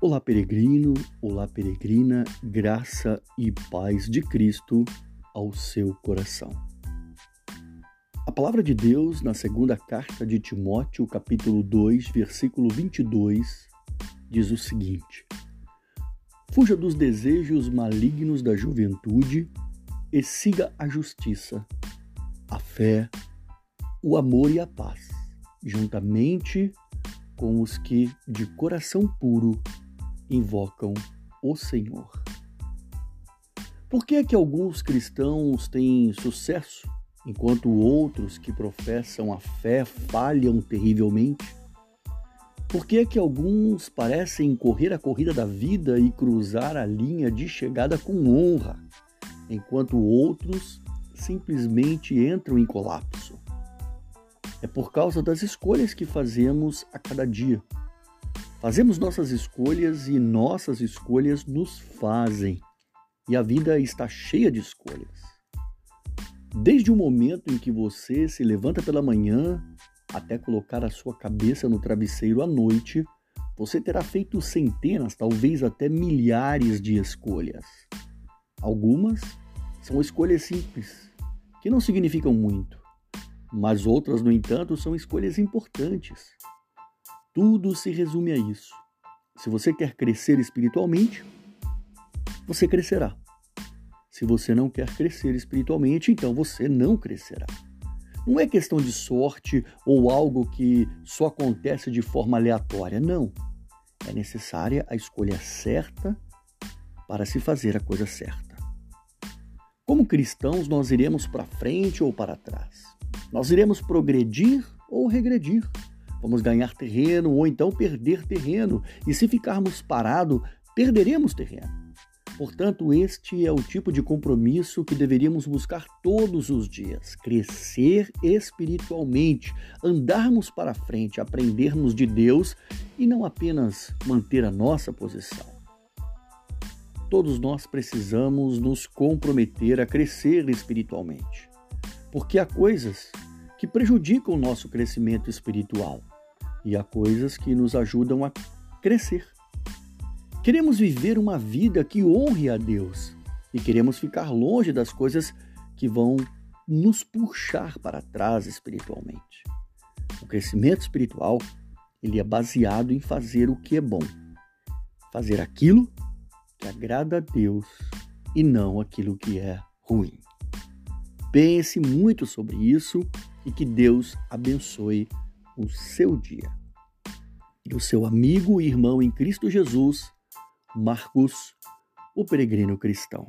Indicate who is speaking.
Speaker 1: Olá, peregrino, olá, peregrina, graça e paz de Cristo ao seu coração. A palavra de Deus, na segunda carta de Timóteo, capítulo 2, versículo 22, diz o seguinte: Fuja dos desejos malignos da juventude e siga a justiça, a fé, o amor e a paz, juntamente com os que de coração puro invocam o Senhor. Por que é que alguns cristãos têm sucesso, enquanto outros que professam a fé falham terrivelmente? Por que é que alguns parecem correr a corrida da vida e cruzar a linha de chegada com honra, enquanto outros simplesmente entram em colapso? É por causa das escolhas que fazemos a cada dia. Fazemos nossas escolhas e nossas escolhas nos fazem. E a vida está cheia de escolhas. Desde o momento em que você se levanta pela manhã até colocar a sua cabeça no travesseiro à noite, você terá feito centenas, talvez até milhares de escolhas. Algumas são escolhas simples, que não significam muito, mas outras, no entanto, são escolhas importantes. Tudo se resume a isso. Se você quer crescer espiritualmente, você crescerá. Se você não quer crescer espiritualmente, então você não crescerá. Não é questão de sorte ou algo que só acontece de forma aleatória, não. É necessária a escolha certa para se fazer a coisa certa. Como cristãos, nós iremos para frente ou para trás. Nós iremos progredir ou regredir. Vamos ganhar terreno ou então perder terreno, e se ficarmos parados, perderemos terreno. Portanto, este é o tipo de compromisso que deveríamos buscar todos os dias: crescer espiritualmente, andarmos para frente, aprendermos de Deus e não apenas manter a nossa posição. Todos nós precisamos nos comprometer a crescer espiritualmente, porque há coisas que prejudicam o nosso crescimento espiritual e há coisas que nos ajudam a crescer. Queremos viver uma vida que honre a Deus e queremos ficar longe das coisas que vão nos puxar para trás espiritualmente. O crescimento espiritual, ele é baseado em fazer o que é bom. Fazer aquilo que agrada a Deus e não aquilo que é ruim. Pense muito sobre isso e que Deus abençoe o seu dia. E o seu amigo e irmão em Cristo Jesus, Marcos, o peregrino cristão.